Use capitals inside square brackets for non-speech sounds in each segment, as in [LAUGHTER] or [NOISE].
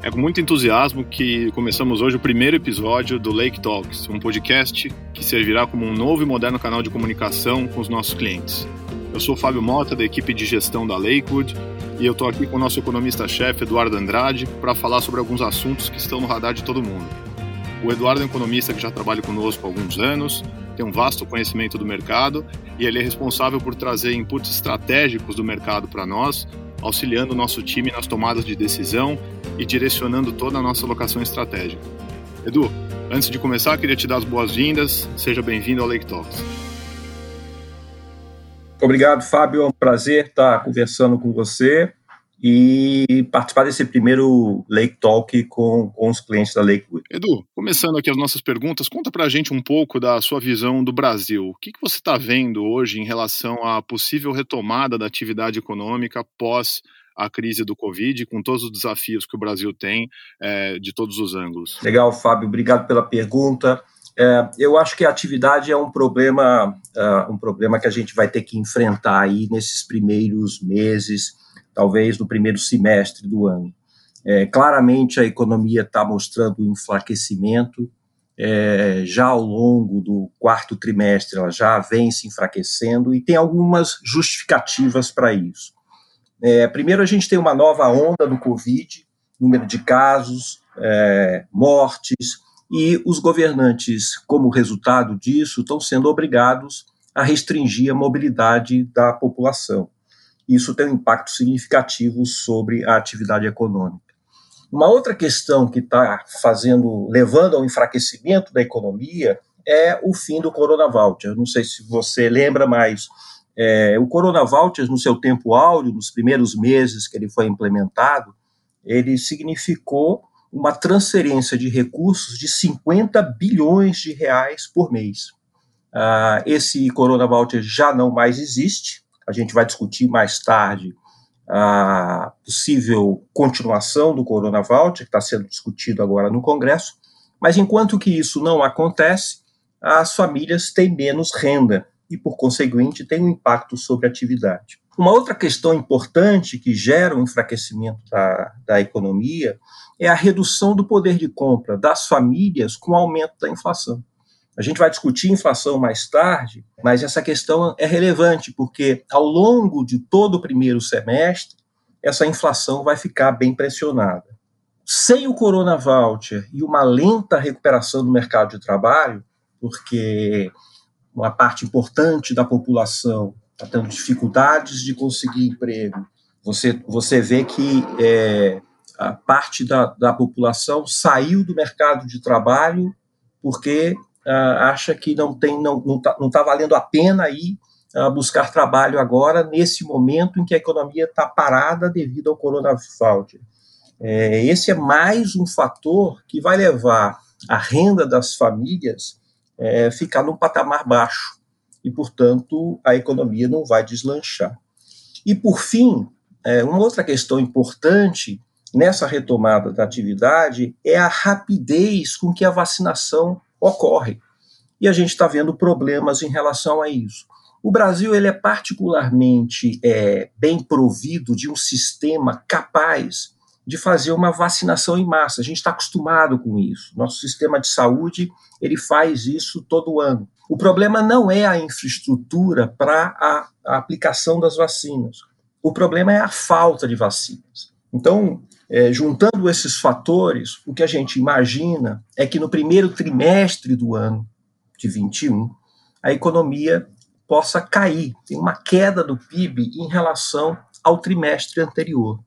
É com muito entusiasmo que começamos hoje o primeiro episódio do Lake Talks, um podcast que servirá como um novo e moderno canal de comunicação com os nossos clientes. Eu sou o Fábio Mota, da equipe de gestão da Lakewood, e eu estou aqui com o nosso economista-chefe, Eduardo Andrade, para falar sobre alguns assuntos que estão no radar de todo mundo. O Eduardo é um economista que já trabalha conosco há alguns anos, tem um vasto conhecimento do mercado e ele é responsável por trazer inputs estratégicos do mercado para nós, auxiliando o nosso time nas tomadas de decisão e direcionando toda a nossa alocação estratégica. Edu, antes de começar, queria te dar as boas-vindas. Seja bem-vindo ao Lake Talks. Obrigado, Fábio. É um prazer estar conversando com você e participar desse primeiro Lake Talk com, com os clientes da Lakewood. Edu, começando aqui as nossas perguntas, conta para a gente um pouco da sua visão do Brasil. O que, que você está vendo hoje em relação à possível retomada da atividade econômica após a crise do Covid, com todos os desafios que o Brasil tem é, de todos os ângulos? Legal, Fábio, obrigado pela pergunta. É, eu acho que a atividade é um problema, uh, um problema que a gente vai ter que enfrentar aí nesses primeiros meses, talvez no primeiro semestre do ano. É, claramente a economia está mostrando enfraquecimento. É, já ao longo do quarto trimestre ela já vem se enfraquecendo e tem algumas justificativas para isso. É, primeiro, a gente tem uma nova onda do Covid, número de casos, é, mortes, e os governantes, como resultado disso, estão sendo obrigados a restringir a mobilidade da população. Isso tem um impacto significativo sobre a atividade econômica. Uma outra questão que está fazendo, levando ao enfraquecimento da economia é o fim do Corona. Não sei se você lembra, mas é, o Corona Voucher, no seu tempo áureo, nos primeiros meses que ele foi implementado, ele significou uma transferência de recursos de 50 bilhões de reais por mês. Uh, esse Corona Voucher já não mais existe, a gente vai discutir mais tarde a possível continuação do Corona Voucher, que está sendo discutido agora no Congresso, mas enquanto que isso não acontece, as famílias têm menos renda e, por conseguinte, tem um impacto sobre a atividade. Uma outra questão importante que gera o um enfraquecimento da, da economia é a redução do poder de compra das famílias com o aumento da inflação. A gente vai discutir inflação mais tarde, mas essa questão é relevante porque ao longo de todo o primeiro semestre, essa inflação vai ficar bem pressionada. Sem o Corona Voucher e uma lenta recuperação do mercado de trabalho, porque uma parte importante da população está tendo dificuldades de conseguir emprego. Você, você vê que é, a parte da, da população saiu do mercado de trabalho porque ah, acha que não tem não não está tá valendo a pena ir ah, buscar trabalho agora nesse momento em que a economia está parada devido ao coronavírus. É, esse é mais um fator que vai levar a renda das famílias é, ficar num patamar baixo e, portanto, a economia não vai deslanchar. E, por fim, é, uma outra questão importante nessa retomada da atividade é a rapidez com que a vacinação ocorre. E a gente está vendo problemas em relação a isso. O Brasil ele é particularmente é, bem provido de um sistema capaz de fazer uma vacinação em massa. A gente está acostumado com isso. Nosso sistema de saúde ele faz isso todo ano. O problema não é a infraestrutura para a, a, aplicação das vacinas. O problema é a falta de vacinas. Então, é, juntando esses fatores, o que a gente imagina é que no primeiro trimestre do ano de 21, a economia possa cair, tem uma queda do PIB em relação ao trimestre anterior.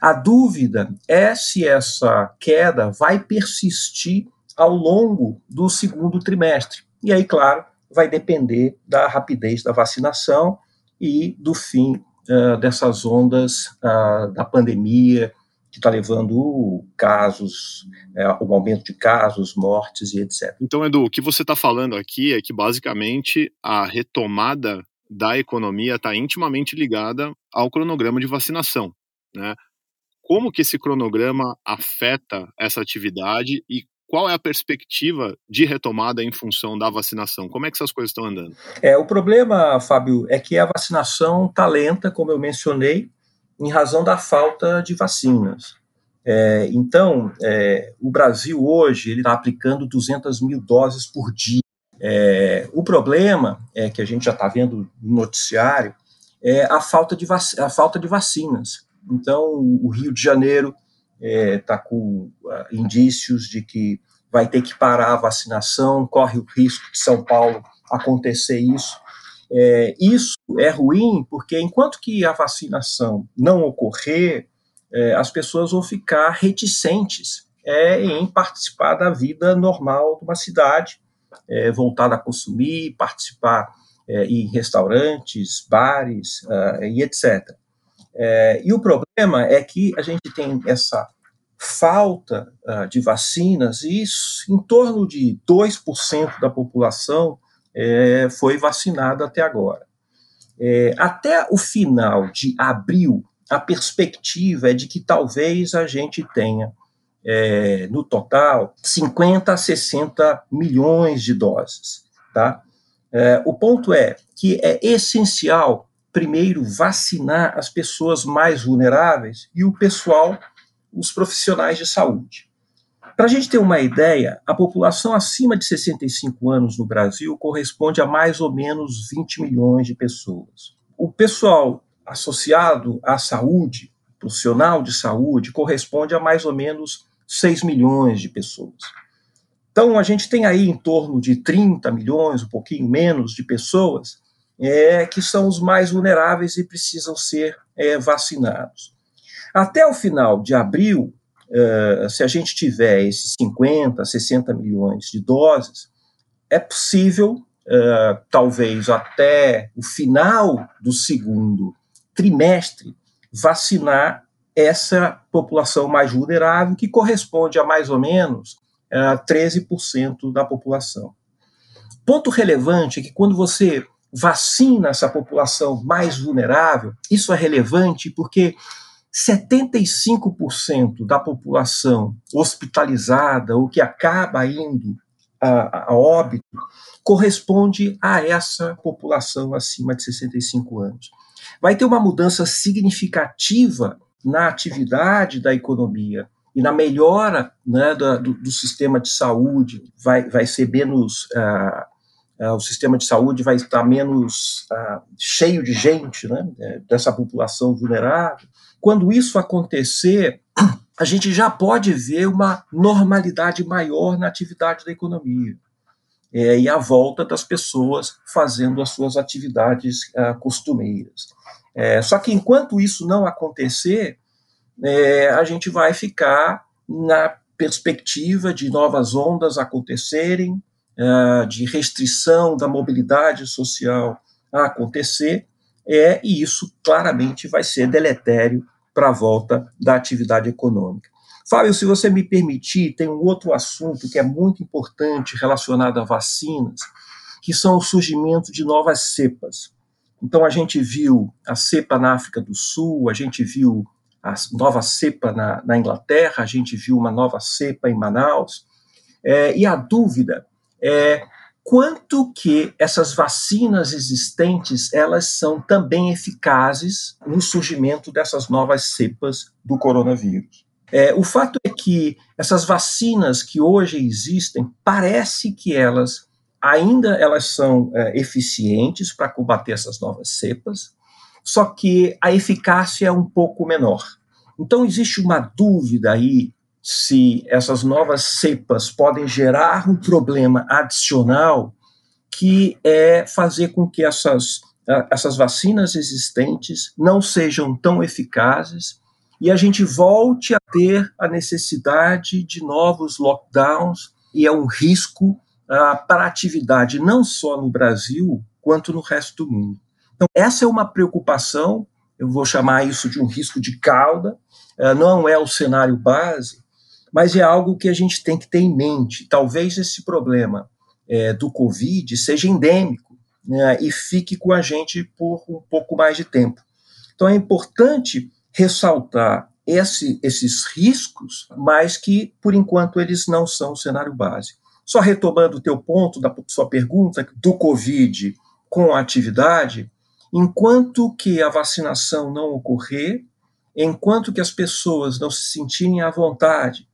A dúvida é se essa queda vai persistir ao longo do segundo trimestre. E aí, claro, vai depender da rapidez da vacinação e do fim uh, dessas ondas uh, da pandemia, que está levando casos, o aumento de casos, mortes e etc. Então, Edu, o que você está falando aqui é que basicamente a retomada da economia está intimamente ligada ao cronograma de vacinação. Né? Como que esse cronograma afeta essa atividade e qual é a perspectiva de retomada em função da vacinação? Como é que essas coisas estão andando? É, o problema, Fábio, é que a vacinação está lenta, como eu mencionei, em razão da falta de vacinas. É, então, é, o Brasil hoje está aplicando 200 mil doses por dia. É, o problema é que a gente já está vendo no noticiário é a falta de, a falta de vacinas. Então, o Rio de Janeiro está é, com uh, indícios de que vai ter que parar a vacinação, corre o risco de São Paulo acontecer isso. É, isso é ruim porque enquanto que a vacinação não ocorrer, é, as pessoas vão ficar reticentes é, em participar da vida normal de uma cidade, é, voltada a consumir, participar é, em restaurantes, bares uh, e etc. É, e o problema é que a gente tem essa falta uh, de vacinas e isso, em torno de 2% da população é, foi vacinada até agora. É, até o final de abril, a perspectiva é de que talvez a gente tenha, é, no total, 50 a 60 milhões de doses. Tá? É, o ponto é que é essencial, primeiro, vacinar as pessoas mais vulneráveis e o pessoal, os profissionais de saúde. Para a gente ter uma ideia, a população acima de 65 anos no Brasil corresponde a mais ou menos 20 milhões de pessoas. O pessoal associado à saúde, profissional de saúde, corresponde a mais ou menos 6 milhões de pessoas. Então, a gente tem aí em torno de 30 milhões, um pouquinho menos, de pessoas é, que são os mais vulneráveis e precisam ser é, vacinados. Até o final de abril, é, se a gente tiver esses 50, 60 milhões de doses, é possível, é, talvez até o final do segundo trimestre, vacinar essa população mais vulnerável, que corresponde a mais ou menos a 13% da população. Ponto relevante é que quando você vacina essa população mais vulnerável, isso é relevante porque 75% da população hospitalizada ou que acaba indo a, a, óbito corresponde a essa população acima de 65 anos vai ter uma mudança significativa na atividade da economia e na melhora né, do, do, sistema de saúde, vai, vai ser menos. Uh, o sistema de saúde vai estar menos uh, cheio de gente, né, é, dessa população vulnerável. Quando isso acontecer, a gente já pode ver uma normalidade maior na atividade da economia. É, e a volta das pessoas fazendo as suas atividades costumeiras. É, só que enquanto isso não acontecer, é, a gente vai ficar na perspectiva de novas ondas acontecerem, é, de restrição da mobilidade social a acontecer, é, e isso claramente vai ser deletério para a volta da atividade econômica. Fábio, se você me permitir, tem um outro assunto que é muito importante relacionado a vacinas, que são o surgimento de novas cepas. Então a gente viu a cepa na África do Sul, a gente viu a nova cepa na, na Inglaterra, a gente viu uma nova cepa em Manaus, é, e a dúvida é quanto que essas vacinas existentes elas são também eficazes no surgimento dessas novas cepas do coronavírus. É, o fato é que essas vacinas que hoje existem parece que elas ainda elas são é, eficientes para combater essas novas cepas, só que a eficácia é um pouco menor. Então existe uma dúvida aí se essas novas cepas podem gerar um problema adicional que é fazer com que essas, essas vacinas existentes não sejam tão eficazes e a gente volte a ter a necessidade de novos lockdowns e é um risco uh, para a atividade não só no Brasil, quanto no resto do mundo. Então, essa é uma preocupação, eu vou chamar isso de um risco de cauda, uh, não é o cenário base, mas é algo que a gente tem que ter em mente. Talvez esse problema é, do Covid seja endêmico né, e fique com a gente por um pouco mais de tempo. Então, é importante ressaltar esse, esses riscos, mas que, por enquanto, eles não são o cenário base. Só retomando o teu ponto da sua pergunta do Covid com a atividade, enquanto que a vacinação não ocorrer, enquanto que as pessoas não se sentirem à vontade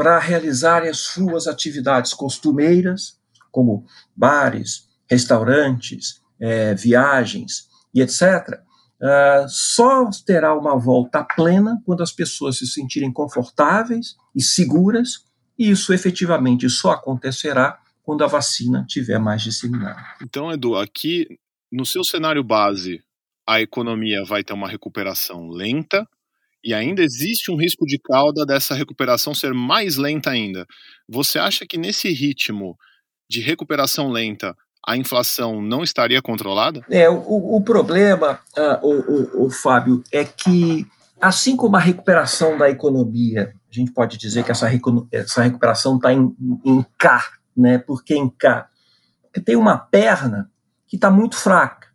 para realizarem as suas atividades costumeiras, como bares, restaurantes, é, viagens e etc., ah, só terá uma volta plena quando as pessoas se sentirem confortáveis e seguras, e isso efetivamente só acontecerá quando a vacina tiver mais disseminada. Então, Edu, aqui no seu cenário base, a economia vai ter uma recuperação lenta e ainda existe um risco de cauda dessa recuperação ser mais lenta ainda. Você acha que nesse ritmo de recuperação lenta a inflação não estaria controlada? É, o, o problema, uh, o, o, o, Fábio, é que assim como a recuperação da economia, a gente pode dizer que essa, essa recuperação está em, em K, né? Por que em K? Porque tem uma perna que está muito fraca,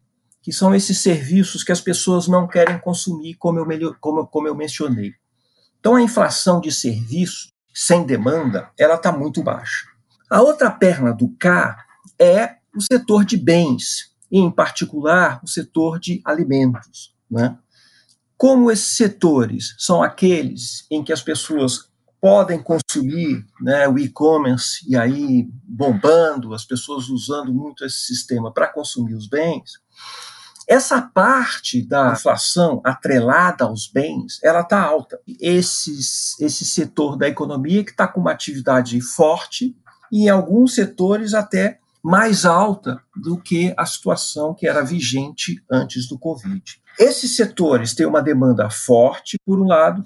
que são esses serviços que as pessoas não querem consumir, como eu, como, como eu mencionei. Então a inflação de serviço sem demanda, ela está muito baixa. A outra perna do K é o setor de bens, e em particular o setor de alimentos. Né? Como esses setores são aqueles em que as pessoas podem consumir né, o e-commerce e aí bombando, as pessoas usando muito esse sistema para consumir os bens, essa parte da inflação atrelada aos bens, ela está alta. Esses, esse setor da economia que está com uma atividade forte e em alguns setores até mais alta do que a situação que era vigente antes do Covid. Esses setores têm uma demanda forte, por um lado.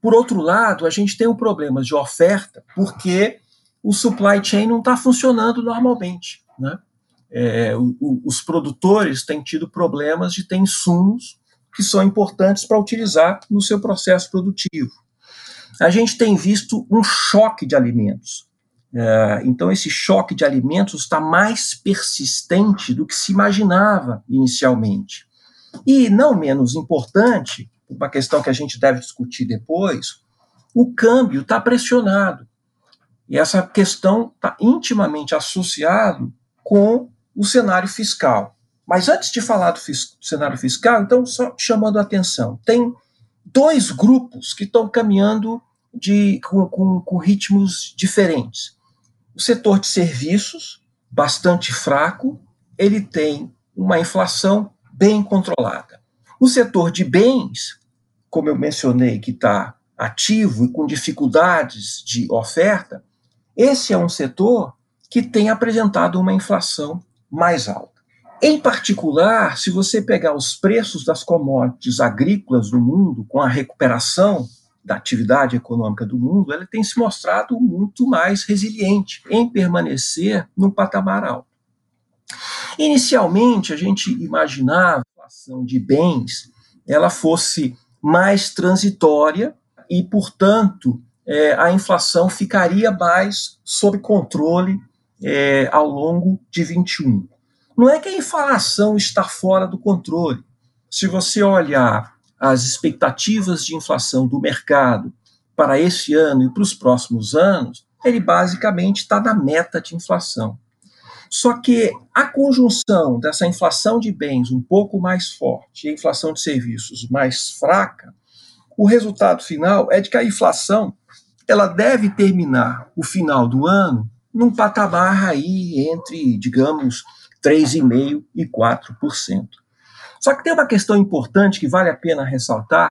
Por outro lado, a gente tem um problema de oferta, porque o supply chain não está funcionando normalmente. Né? É, o, o, os produtores têm tido problemas de ter insumos que são importantes para utilizar no seu processo produtivo. A gente tem visto um choque de alimentos. É, então, esse choque de alimentos está mais persistente do que se imaginava inicialmente. E, não menos importante, uma questão que a gente deve discutir depois, o câmbio está pressionado. E essa questão está intimamente associado com o cenário fiscal. Mas antes de falar do fis cenário fiscal, então, só chamando a atenção, tem dois grupos que estão caminhando de, com, com, com ritmos diferentes. O setor de serviços, bastante fraco, ele tem uma inflação bem controlada. O setor de bens, como eu mencionei, que está ativo e com dificuldades de oferta, esse é um setor que tem apresentado uma inflação mais alta. Em particular, se você pegar os preços das commodities agrícolas do mundo, com a recuperação da atividade econômica do mundo, ela tem se mostrado muito mais resiliente em permanecer num patamar alto. Inicialmente, a gente imaginava a inflação de bens ela fosse mais transitória e, portanto, é, a inflação ficaria mais sob controle é, ao longo de 21. Não é que a inflação está fora do controle. Se você olhar as expectativas de inflação do mercado para esse ano e para os próximos anos, ele basicamente está na meta de inflação. Só que a conjunção dessa inflação de bens um pouco mais forte e a inflação de serviços mais fraca, o resultado final é de que a inflação ela deve terminar o final do ano num patamar aí entre, digamos, 3,5% e 4%. Só que tem uma questão importante que vale a pena ressaltar,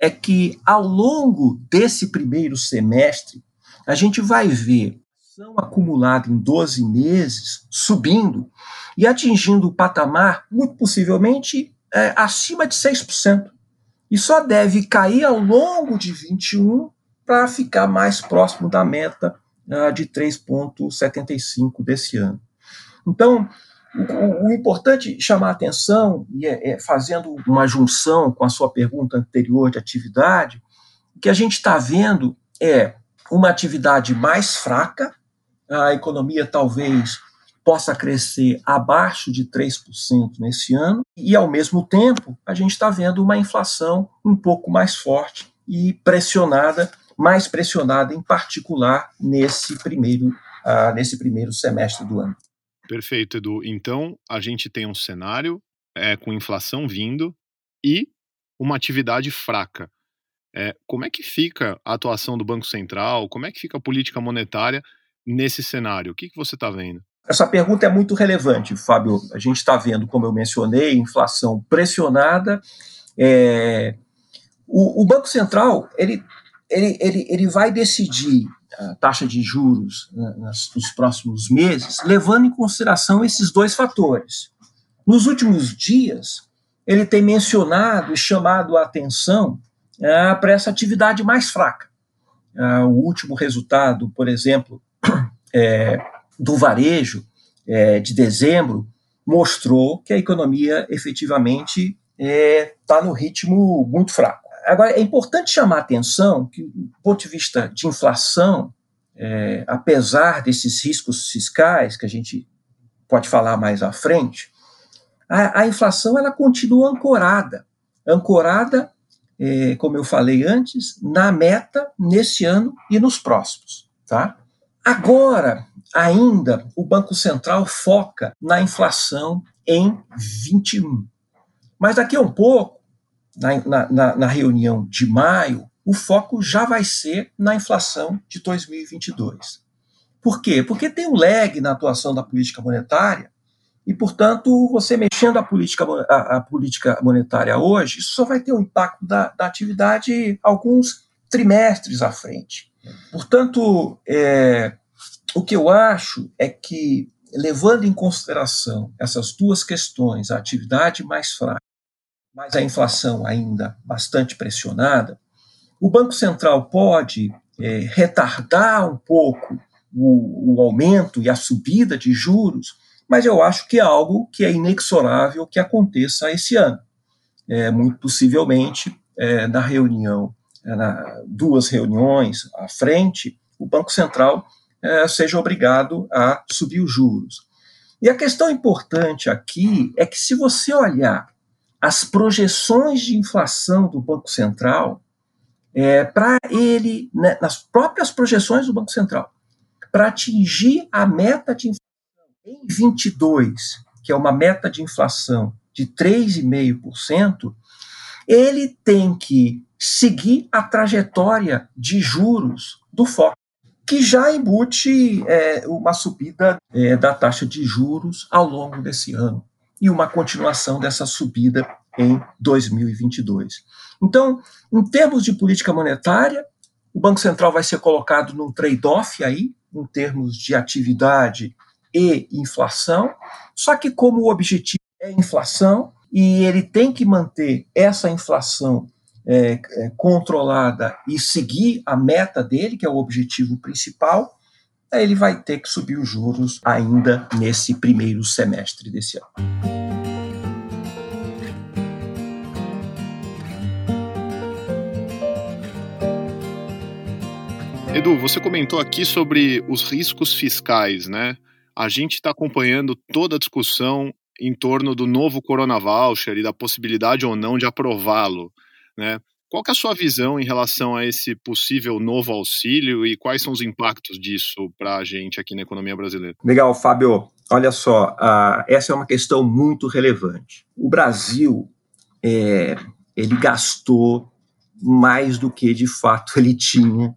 é que ao longo desse primeiro semestre, a gente vai ver ação acumulada em 12 meses subindo e atingindo o patamar, muito possivelmente, é, acima de 6%. E só deve cair ao longo de 21 para ficar mais próximo da meta uh, de 3,75 desse ano. Então, o, o, importante chamar a atenção, e é, é, fazendo uma junção com a sua pergunta anterior de atividade, o que a gente está vendo é uma atividade mais fraca, a economia talvez possa crescer abaixo de 3% nesse ano, e ao mesmo tempo a gente está vendo uma inflação um pouco mais forte e pressionada, mais pressionada em particular nesse primeiro, uh, nesse primeiro semestre do ano. Perfeito, Edu. Então, a gente tem um cenário é, com inflação vindo e uma atividade fraca. É, como é que fica a atuação do Banco Central? Como é que fica a política monetária nesse cenário? O que, que você está vendo? Essa pergunta é muito relevante, Fábio. A gente está vendo, como eu mencionei, inflação pressionada. É... O, o, Banco Central ele, ele, ele, ele vai decidir a taxa de juros né, nos próximos meses, levando em consideração esses dois fatores. Nos últimos dias, ele tem mencionado e chamado a atenção é, para essa atividade mais fraca. É, o último resultado, por exemplo, [CLEARS THROAT] é, do varejo é, de dezembro mostrou que a economia efetivamente está é, no ritmo muito fraco. Agora, é importante chamar a atenção que, do ponto de vista de inflação, é, apesar desses riscos fiscais que a gente pode falar mais à frente, a, a inflação ela continua ancorada, ancorada, é, como eu falei antes, na meta nesse ano e nos próximos, tá? Agora, ainda, o Banco Central foca na inflação em 21. Mas daqui a um pouco, na, na, na reunião de maio, o foco já vai ser na inflação de 2022. Por quê? Porque tem um lag na atuação da política monetária e, portanto, você mexendo a política, a, a política monetária hoje, isso só vai ter um impacto da, da atividade alguns trimestres à frente. Portanto, é, o que eu acho é que, levando em consideração essas duas questões, a atividade mais fraca, mas a inflação ainda bastante pressionada, o Banco Central pode é, retardar um pouco o, o aumento e a subida de juros, mas eu acho que é algo que é inexorável que aconteça esse ano. É, muito possivelmente, é, na reunião é, na, duas reuniões à frente, o Banco Central é, seja obrigado a subir os juros. E a questão importante aqui é que, se você olhar as projeções de inflação do Banco Central, é, para ele, né, nas próprias projeções do Banco Central, para atingir a meta de inflação em 22, que é uma meta de inflação de 3,5%, ele tem que seguir a trajetória de juros do FOC, que já embute é, uma subida é, da taxa de juros ao longo desse ano e uma continuação dessa subida em 2022. Então, em termos de política monetária, o Banco Central vai ser colocado num trade-off aí, em termos de atividade e inflação, só que como o objetivo é inflação, e ele tem que manter essa inflação é, é, controlada e seguir a meta dele, que é o objetivo principal, ele vai ter que subir os juros ainda nesse primeiro semestre desse ano. Edu, você comentou aqui sobre os riscos fiscais, né? A gente está acompanhando toda a discussão em torno do novo Corona Voucher e da possibilidade ou não de aprová-lo. Né? Qual é a sua visão em relação a esse possível novo auxílio e quais são os impactos disso para a gente aqui na economia brasileira? Legal, Fábio. Olha só, uh, essa é uma questão muito relevante. O Brasil, é, ele gastou mais do que de fato ele tinha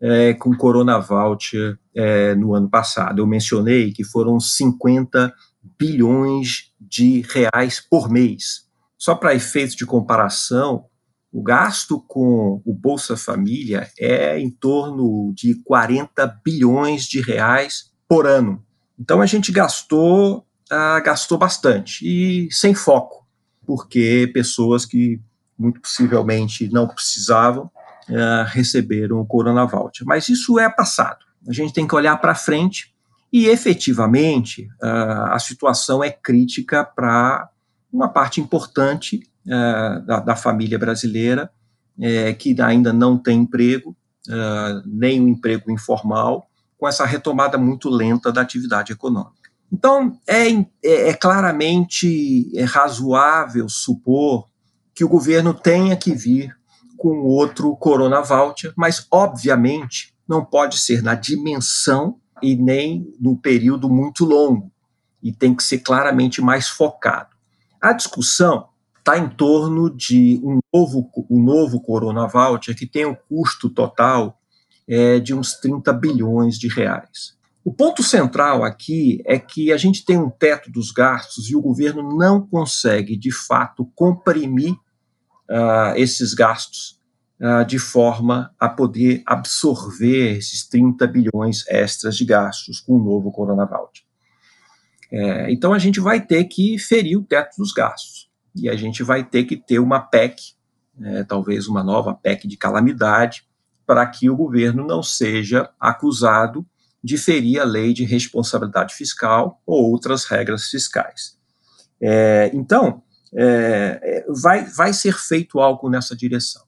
é, com Corona Voucher é, no ano passado. Eu mencionei que foram 50 bilhões de reais por mês. Só para efeitos de comparação, o gasto com o Bolsa Família é em torno de 40 bilhões de reais por ano. Então a gente gastou, ah, gastou bastante e sem foco, porque pessoas que muito possivelmente não precisavam ah, receberam o Corona. Mas isso é passado. A gente tem que olhar para frente e efetivamente ah, a situação é crítica para uma parte importante da, da, família brasileira é, que ainda não tem emprego, é, nem um emprego informal, com essa retomada muito lenta da atividade econômica. Então, é, é, é claramente é razoável supor que o governo tenha que vir com outro Corona Voucher, mas, obviamente, não pode ser na dimensão e nem no período muito longo, e tem que ser claramente mais focado. A discussão está em torno de um novo, um novo Corona Voucher que tem um custo total é, de uns 30 bilhões de reais. O ponto central aqui é que a gente tem um teto dos gastos e o governo não consegue, de fato, comprimir uh, esses gastos uh, de forma a poder absorver esses 30 bilhões extras de gastos com o novo Corona Voucher. É, então a gente vai ter que ferir o teto dos gastos e a gente vai ter que ter uma PEC, é, talvez uma nova PEC de calamidade, para que o governo não seja acusado de ferir a lei de responsabilidade fiscal ou outras regras fiscais. É, então, é, é, vai, vai ser feito algo nessa direção.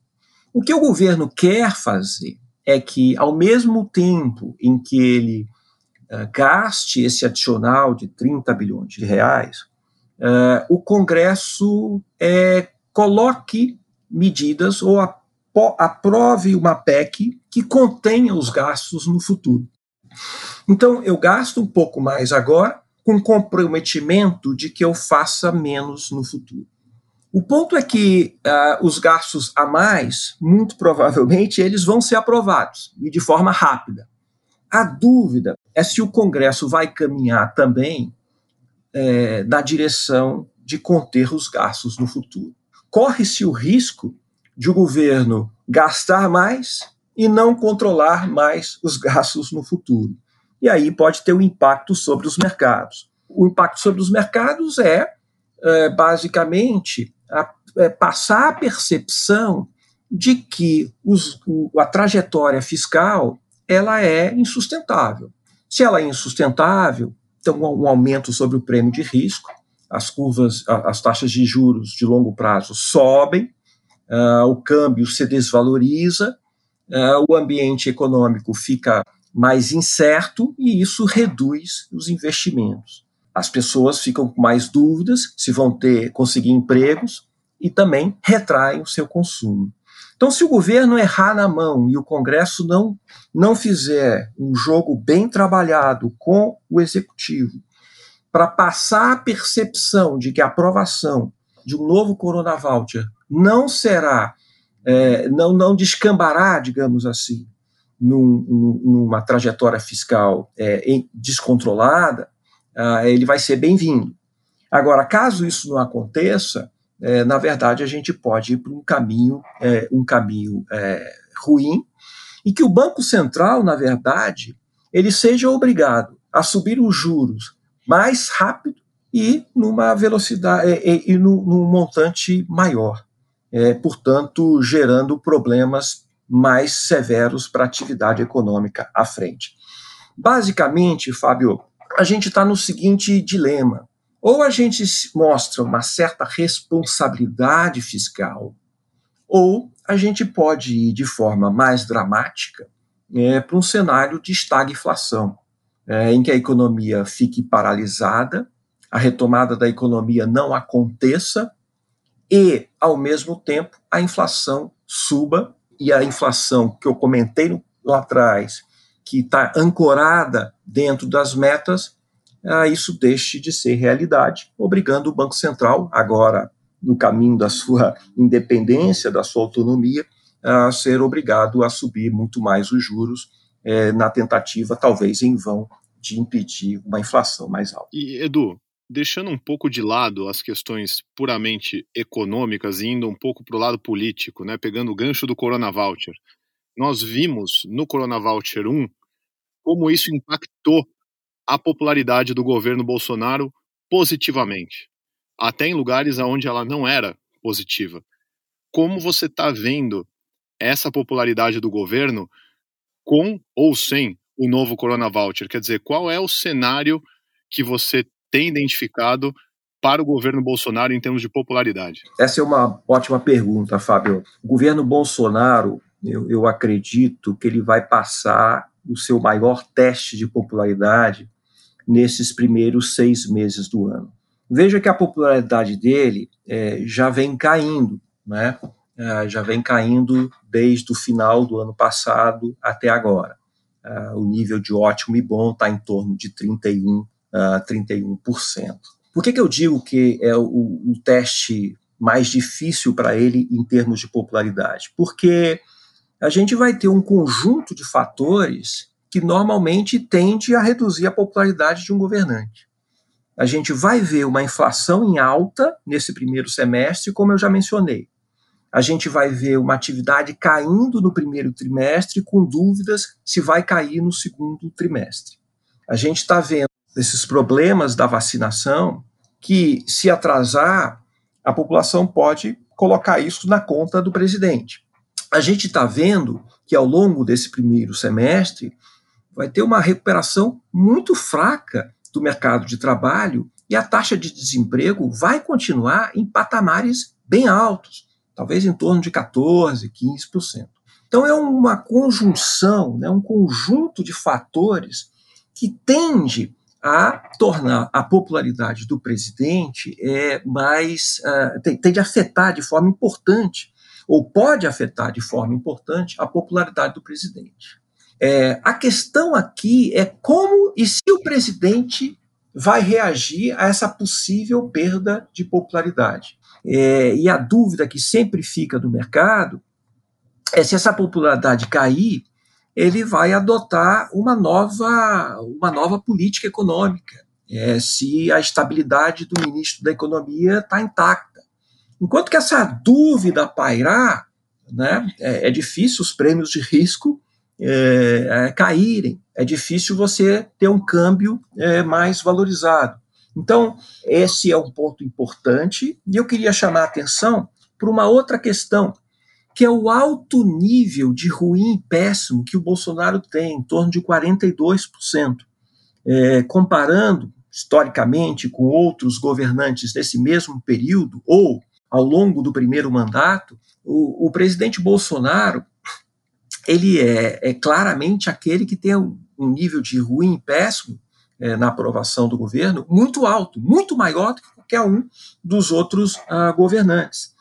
O que o governo quer fazer é que, ao mesmo tempo em que ele uh, gaste esse adicional de 30 bilhões de reais, uh, o Congresso uh, coloque medidas ou aprove uma PEC que contenha os gastos no futuro. Então, eu gasto um pouco mais agora, com comprometimento de que eu faça menos no futuro. O ponto é que uh, os gastos a mais, muito provavelmente, eles vão ser aprovados e de forma rápida. A dúvida é se o Congresso vai caminhar também é, na direção de conter os gastos no futuro. Corre-se o risco de o governo gastar mais e não controlar mais os gastos no futuro. E aí pode ter um impacto sobre os mercados. O impacto sobre os mercados é, é basicamente, a, é, passar a percepção de que os, o, a trajetória fiscal ela é insustentável. Se ela é insustentável, então um aumento sobre o prêmio de risco, as curvas, as taxas de juros de longo prazo sobem, uh, o câmbio se desvaloriza, uh, o ambiente econômico fica mais incerto e isso reduz os investimentos. As pessoas ficam com mais dúvidas se vão ter conseguir empregos e também retraem o seu consumo. Então, se o governo errar na mão e o Congresso não, não fizer um jogo bem trabalhado com o executivo para passar a percepção de que a aprovação de um novo Corona Voucher não será, é, não, não descambará, digamos assim, num, numa trajetória fiscal é, descontrolada, ah, ele vai ser bem-vindo. Agora, caso isso não aconteça, é, na verdade a gente pode ir para um caminho, é, um caminho é, ruim, e que o Banco Central, na verdade, ele seja obrigado a subir os juros mais rápido e numa velocidade e, e, e num, num montante maior é, portanto, gerando problemas mais severos para a atividade econômica à frente. Basicamente, Fábio, a gente está no seguinte dilema: ou a gente mostra uma certa responsabilidade fiscal, ou a gente pode ir de forma mais dramática é, para um cenário de estagflação, é, em que a economia fique paralisada, a retomada da economia não aconteça e, ao mesmo tempo, a inflação suba. E a inflação que eu comentei lá atrás, que está ancorada dentro das metas, ah, isso deixe de ser realidade, obrigando o Banco Central, agora no caminho da sua independência, da sua autonomia, a ser obrigado a subir muito mais os juros eh, na tentativa, talvez em vão, de impedir uma inflação mais alta. E, Edu, deixando um pouco de lado as questões puramente econômicas e indo um pouco para o lado político, né, pegando o gancho do Corona Voucher, nós vimos no Corona Voucher 1 como isso impactou a popularidade do governo Bolsonaro positivamente, até em lugares onde ela não era positiva. Como você está vendo essa popularidade do governo com ou sem o novo Corona Voucher? Quer dizer, qual é o cenário que você tem identificado para o governo Bolsonaro em termos de popularidade? Essa é uma ótima pergunta, Fábio. O governo Bolsonaro, eu, eu acredito que ele vai passar o seu maior teste de popularidade nesses primeiros seis meses do ano. Veja que a popularidade dele é, já vem caindo, né? É, já vem caindo desde o final do ano passado até agora. É, o nível de ótimo e bom está em torno de 31 uh, 31%. Por que, que eu digo que é o, o teste mais difícil para ele em termos de popularidade? Porque a gente vai ter um conjunto de fatores que normalmente tende a reduzir a popularidade de um governante. A gente vai ver uma inflação em alta nesse primeiro semestre, como eu já mencionei. A gente vai ver uma atividade caindo no primeiro trimestre, com dúvidas se vai cair no segundo trimestre. A gente está vendo esses problemas da vacinação que, se atrasar, a população pode colocar isso na conta do presidente. A gente está vendo que, ao longo desse primeiro semestre, vai ter uma recuperação muito fraca do mercado de trabalho e a taxa de desemprego vai continuar em patamares bem altos, talvez em torno de 14%, 15%. Então, é uma conjunção, né, um conjunto de fatores que tende a tornar a popularidade do presidente é, mais. Uh, tem, tem de afetar de forma importante, ou pode afetar de forma importante, a popularidade do presidente. É, a questão aqui é como e se o presidente vai reagir a essa possível perda de popularidade. É, e a dúvida que sempre fica do mercado é se essa popularidade cair, ele vai adotar uma nova, uma nova política econômica, é, se a estabilidade do ministro da Economia está intacta. Enquanto que essa dúvida pairar, né, é, é difícil os prêmios de risco é, é, caírem, é difícil você ter um câmbio é, mais valorizado. Então, esse é um ponto importante, e eu queria chamar a atenção para uma outra questão, que é o alto nível de ruim e péssimo que o Bolsonaro tem, em torno de 42%. É, comparando historicamente com outros governantes desse mesmo período, ou ao longo do primeiro mandato, o, o presidente Bolsonaro ele é, é, claramente aquele que tem um, nível de ruim péssimo é, na aprovação do governo muito alto, muito maior do que qualquer um dos outros ah, governantes.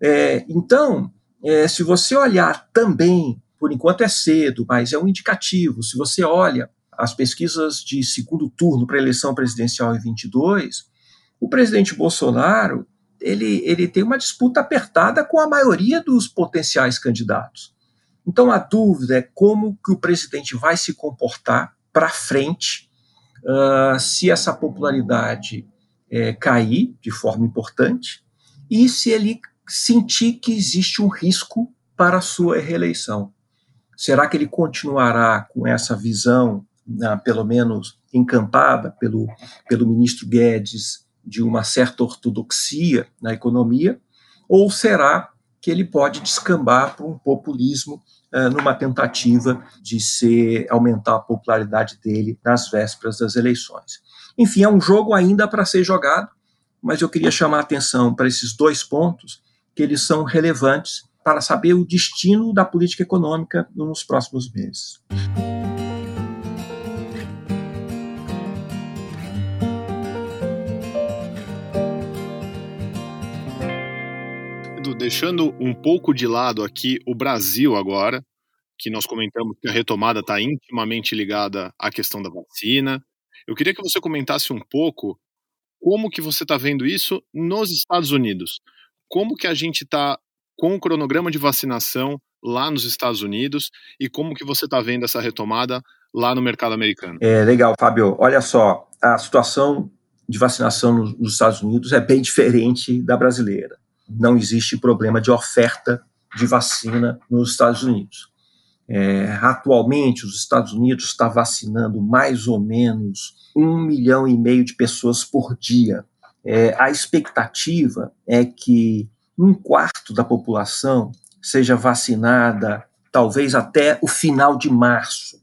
É, então, é, se você olhar também, por enquanto é cedo, mas é um indicativo, se você olha as pesquisas de segundo turno para a eleição presidencial em 22, o presidente Bolsonaro ele, ele tem uma disputa apertada com a maioria dos potenciais candidatos. Então a dúvida é como que o presidente vai se comportar para frente uh, se essa popularidade é, cair de forma importante e se ele sentir que existe um risco para a sua reeleição. Será que ele continuará com essa visão, né, pelo menos encampada pelo, pelo ministro Guedes, de uma certa ortodoxia na economia? Ou será que ele pode descambar para um populismo uh, numa tentativa de ser, aumentar a popularidade dele nas vésperas das eleições? Enfim, é um jogo ainda para ser jogado, mas eu queria chamar a atenção para esses dois pontos que eles são relevantes para saber o destino da política econômica nos próximos meses. Deixando um pouco de lado aqui o Brasil agora, que nós comentamos que a retomada está intimamente ligada à questão da vacina. Eu queria que você comentasse um pouco como que você está vendo isso nos Estados Unidos como que a gente está com o cronograma de vacinação lá nos Estados Unidos e como que você está vendo essa retomada lá no mercado americano. É legal, Fábio. Olha só, a situação de vacinação nos Estados Unidos é bem diferente da brasileira. Não existe problema de oferta de vacina nos Estados Unidos. É, atualmente, os Estados Unidos está vacinando mais ou menos um milhão e meio de pessoas por dia. É, a expectativa é que um quarto da população seja vacinada, talvez até o final de março.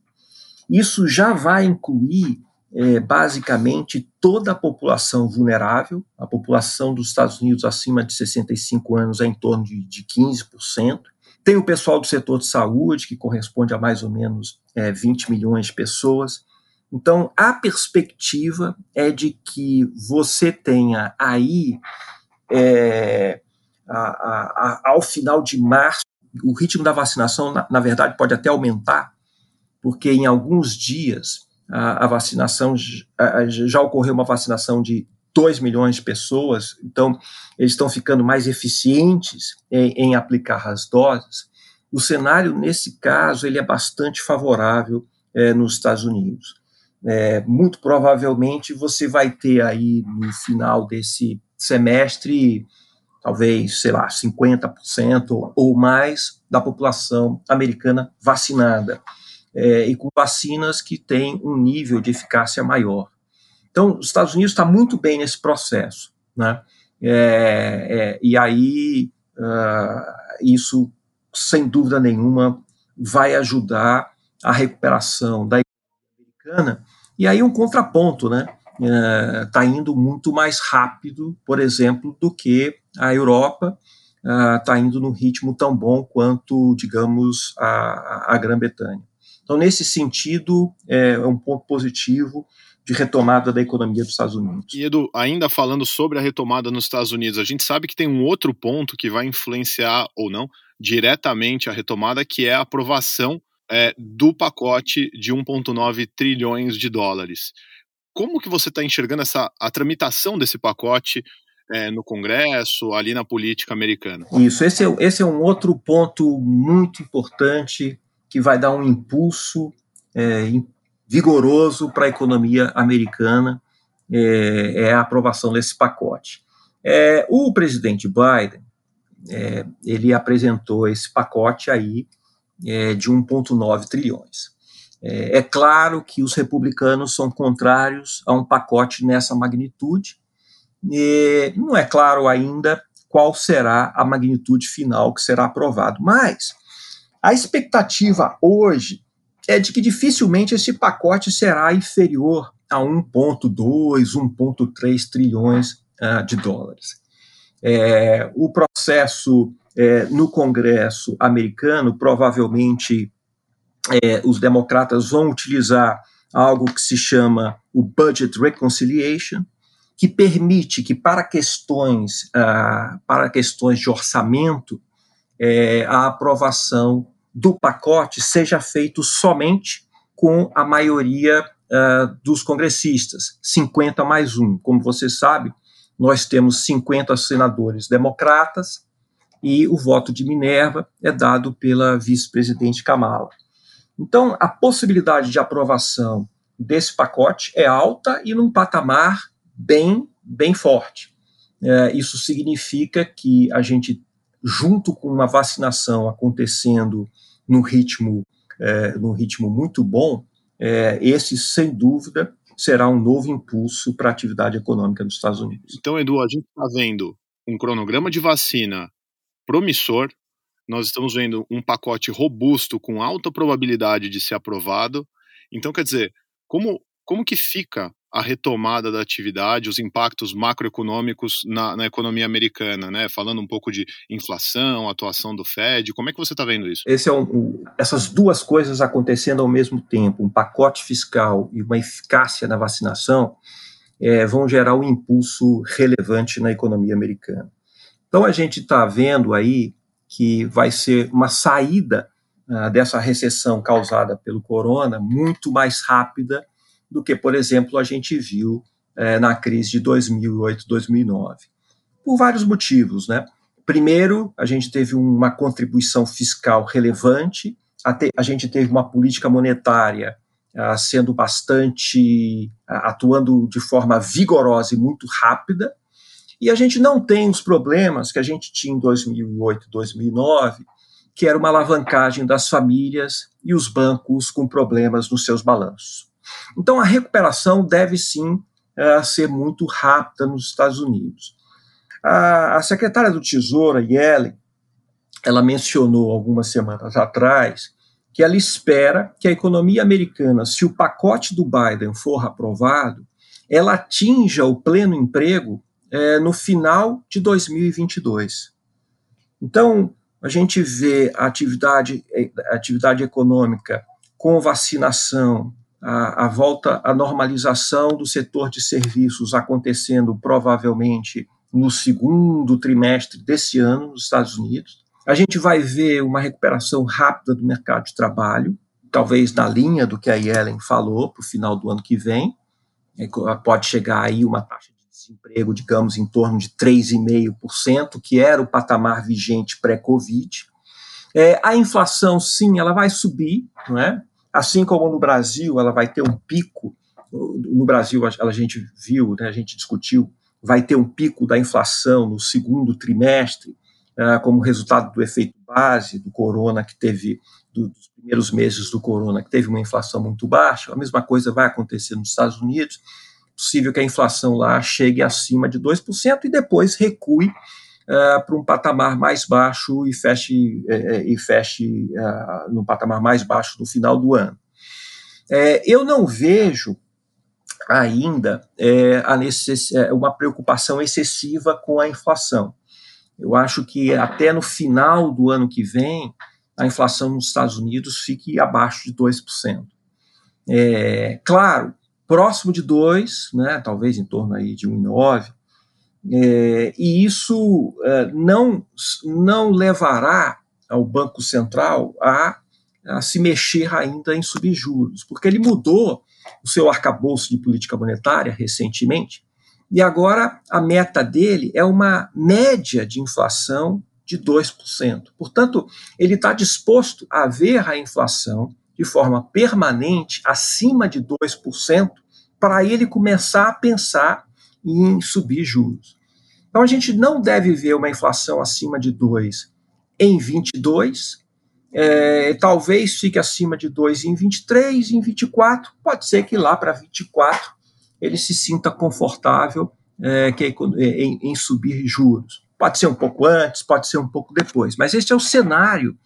Isso já vai incluir, é, basicamente, toda a população vulnerável. A população dos Estados Unidos acima de 65 anos é em torno de, de 15%. Tem o pessoal do setor de saúde, que corresponde a mais ou menos é, 20 milhões de pessoas. Então, a perspectiva é de que você tenha aí, é, a, a, a, ao final de março, o ritmo da vacinação, na, na, verdade, pode até aumentar, porque em alguns dias a, a vacinação, já ocorreu uma vacinação de 2 milhões de pessoas, então eles estão ficando mais eficientes em, em, aplicar as doses. O cenário, nesse caso, ele é bastante favorável é, nos Estados Unidos. É, muito provavelmente você vai ter aí no final desse semestre, talvez, sei lá, 50% ou mais da população americana vacinada, é, e com vacinas que têm um nível de eficácia maior. Então, os Estados Unidos está muito bem nesse processo, né? É, é, e aí, uh, isso, sem dúvida nenhuma, vai ajudar a recuperação da economia americana. E aí, um contraponto, né? Está é, indo muito mais rápido, por exemplo, do que a Europa, está uh, indo num ritmo tão bom quanto, digamos, a, a Grã-Bretanha. Então, nesse sentido, é um ponto positivo de retomada da economia dos Estados Unidos. E Edu, ainda falando sobre a retomada nos Estados Unidos, a gente sabe que tem um outro ponto que vai influenciar ou não diretamente a retomada, que é a aprovação é, do pacote de 1,9 trilhões de dólares. Como que você está enxergando essa a tramitação desse pacote é, no Congresso, ali na política americana? Isso, esse é, esse é um outro ponto muito importante que vai dar um impulso é, vigoroso para a economia americana é, é, a aprovação desse pacote. É, o presidente Biden é, ele apresentou esse pacote aí é, de 1,9 trilhões. É, é, claro que os republicanos são contrários a um pacote nessa magnitude, e não é claro ainda qual será a magnitude final que será aprovado, mas a expectativa hoje é de que dificilmente esse pacote será inferior a 1,2, 1,3 trilhões uh, de dólares. É, o processo é, no Congresso americano, provavelmente é, os democratas vão utilizar algo que se chama o Budget Reconciliation, que permite que para questões, uh, para questões de orçamento, é, a aprovação do pacote seja feito somente com a maioria uh, dos congressistas, 50 mais um. Como você sabe, nós temos 50 senadores democratas e o voto de Minerva é dado pela vice-presidente Kamala. Então, a possibilidade de aprovação desse pacote é alta e num patamar bem, bem forte. É, isso significa que a gente junto com uma vacinação acontecendo no ritmo, é, num ritmo muito bom, é, esse, sem dúvida, será um novo impulso para a atividade econômica dos Estados Unidos. Então, Edu, a gente está vendo um cronograma de vacina promissor, nós estamos vendo um pacote robusto com alta probabilidade de ser aprovado. Então, quer dizer, como, como que fica a retomada da atividade, os impactos macroeconômicos na, na, economia americana, né? Falando um pouco de inflação, atuação do Fed, como é que você está vendo isso? É um, essas duas coisas acontecendo ao mesmo tempo, um pacote fiscal e uma eficácia na vacinação, é, vão gerar um impulso relevante na economia americana. Então a gente está vendo aí que vai ser uma saída ah, dessa recessão causada pelo corona muito mais rápida do que, por exemplo, a gente viu é, na crise de 2008, 2009. Por vários motivos, né? Primeiro, a gente teve uma contribuição fiscal relevante, a gente teve uma política monetária ah, sendo bastante, ah, atuando de forma vigorosa e muito rápida, e a gente não tem os problemas que a gente tinha em 2008, 2009, que era uma alavancagem das famílias e os bancos com problemas nos seus balanços. Então, a recuperação deve sim uh, ser muito rápida nos Estados Unidos. A, a secretária do Tesouro, Yellen, ela mencionou algumas semanas atrás que ela espera que a economia americana, se o pacote do Biden for aprovado, ela atinja o pleno emprego é, no final de 2022. Então, a gente vê a atividade, a atividade econômica com vacinação, a, a volta à normalização do setor de serviços acontecendo provavelmente no segundo trimestre desse ano nos Estados Unidos. A gente vai ver uma recuperação rápida do mercado de trabalho, talvez na linha do que a Yellen falou para o final do ano que vem. É, pode chegar aí uma taxa de desemprego, digamos, em torno de 3,5%, que era o patamar vigente pré-Covid. É, a inflação, sim, ela vai subir, não é? Assim como no Brasil, ela vai ter um pico. No Brasil, a, gente viu, né, a gente discutiu, vai ter um pico da inflação no segundo trimestre, uh, como resultado do efeito base do corona, que teve, do, dos primeiros meses do corona, que teve uma inflação muito baixa. A mesma coisa vai acontecer nos Estados Unidos possível que a inflação lá chegue acima de 2% e depois recue uh, para um patamar mais baixo e feche, uh, e feche uh, no patamar mais baixo no final do ano. eu não vejo ainda necess... uma preocupação excessiva com a inflação. Eu acho que até no final do ano que vem, a inflação nos Estados Unidos fique abaixo de 2%. É, claro, próximo de 2, né, talvez em torno aí de 1,9, é, e isso é, não, não levará ao Banco Central a, a se mexer ainda em subjuros, porque ele mudou o seu arcabouço de política monetária recentemente, e agora a meta dele é uma média de inflação de 2%. Portanto, ele está disposto a ver a inflação de forma permanente acima de 2% para ele começar a pensar em subir juros. Então a gente não deve ver uma inflação acima de 2 em 22, é, talvez fique acima de 2 em 23, em 24, pode ser que lá para 24 ele se sinta confortável é, que, em, em subir juros. Pode ser um pouco antes, pode ser um pouco depois, mas esse é o cenário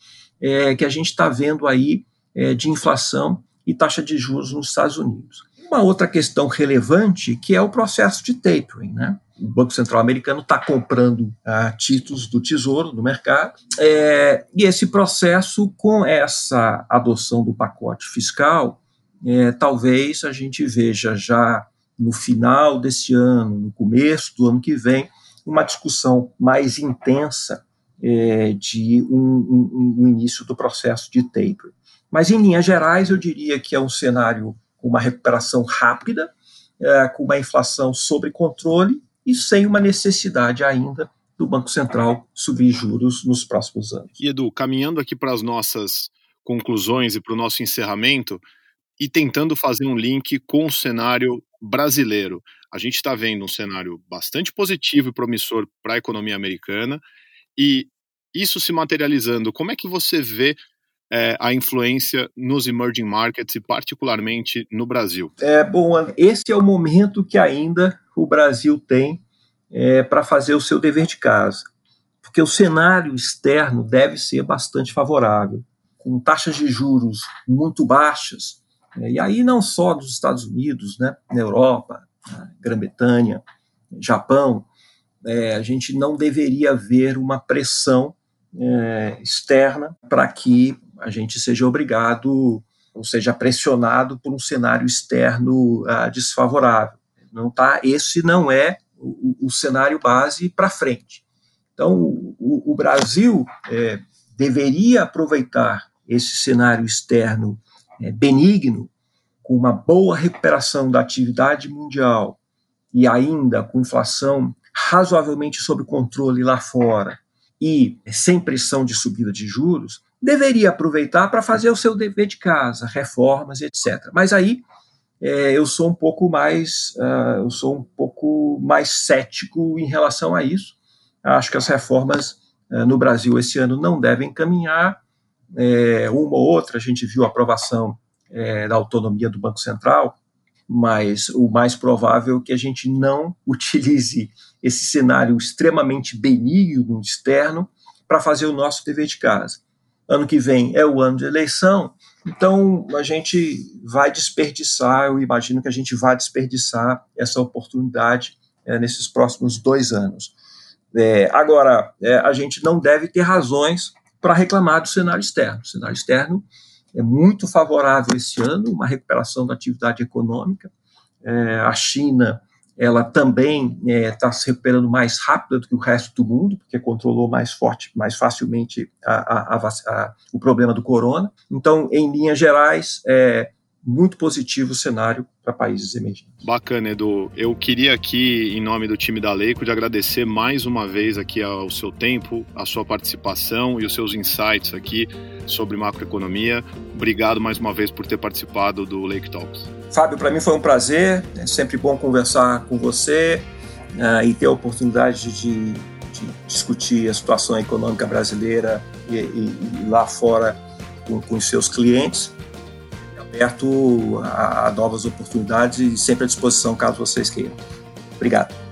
é, que a gente está vendo aí é, de inflação e taxa de juros nos Estados Unidos. Uma outra questão relevante que é o processo de tapering, né? O Banco Central americano está comprando ah, títulos do Tesouro no mercado, é, e esse processo, com essa adoção do pacote fiscal, é, talvez a gente veja já no final desse ano, no começo do ano que vem, uma discussão mais intensa é, de um, um, um, início do processo de tapering. Mas, em linhas gerais, eu diria que é um cenário com uma recuperação rápida, é, com uma inflação sob controle e sem uma necessidade ainda do Banco Central subir juros nos próximos anos. E Edu, caminhando aqui para as nossas conclusões e para o nosso encerramento, e tentando fazer um link com o cenário brasileiro. A gente está vendo um cenário bastante positivo e promissor para a economia americana, e isso se materializando, como é que você vê é, a influência nos emerging markets e particularmente no Brasil? É bom, esse é o momento que ainda o Brasil tem é, para fazer o seu dever de casa, porque o cenário externo deve ser bastante favorável, com taxas de juros muito baixas, é, e aí não só dos Estados Unidos, né, na Europa, na Grã-Bretanha, Japão, é, a gente não deveria ver uma pressão é, externa para que a gente seja obrigado ou seja pressionado por um cenário externo uh, desfavorável. Não tá, esse não é o, o cenário base para frente. Então, o, o Brasil é, deveria aproveitar esse cenário externo é, benigno, com uma boa recuperação da atividade mundial e ainda com inflação razoavelmente sob controle lá fora e sem pressão de subida de juros, deveria aproveitar para fazer o seu dever de casa, reformas, etc. Mas aí é, eu sou um pouco mais uh, eu sou um pouco mais cético em relação a isso. Acho que as reformas uh, no Brasil esse ano não devem caminhar. É, uma ou outra a gente viu a aprovação é, da autonomia do Banco Central, mas o mais provável é que a gente não [LAUGHS] utilize esse cenário extremamente benigno externo para fazer o nosso dever de casa ano que vem é o ano de eleição, então a gente vai desperdiçar, eu imagino que a gente vai desperdiçar essa oportunidade é, nesses próximos dois anos. É, agora, é, a gente não deve ter razões para reclamar do cenário externo. O cenário externo é muito favorável esse ano, uma recuperação da atividade econômica. É, a China ela também está é, se recuperando mais rápido do que o resto do mundo, porque controlou mais forte, mais facilmente a, a, a, o problema do corona. Então, em linhas gerais, é, muito positivo o cenário para países emergentes. Bacana, Edu. Eu queria aqui, em nome do time da Leico, de agradecer mais uma vez aqui ao seu tempo, a sua participação e os seus insights aqui sobre macroeconomia. Obrigado mais uma vez por ter participado do Lake Talks. Fábio, para mim foi um prazer. É sempre bom conversar com você uh, e ter a oportunidade de, de, discutir a situação econômica brasileira e, e, e lá fora com, com os seus clientes aberto a, a novas oportunidades e sempre à disposição caso vocês queiram. Obrigado.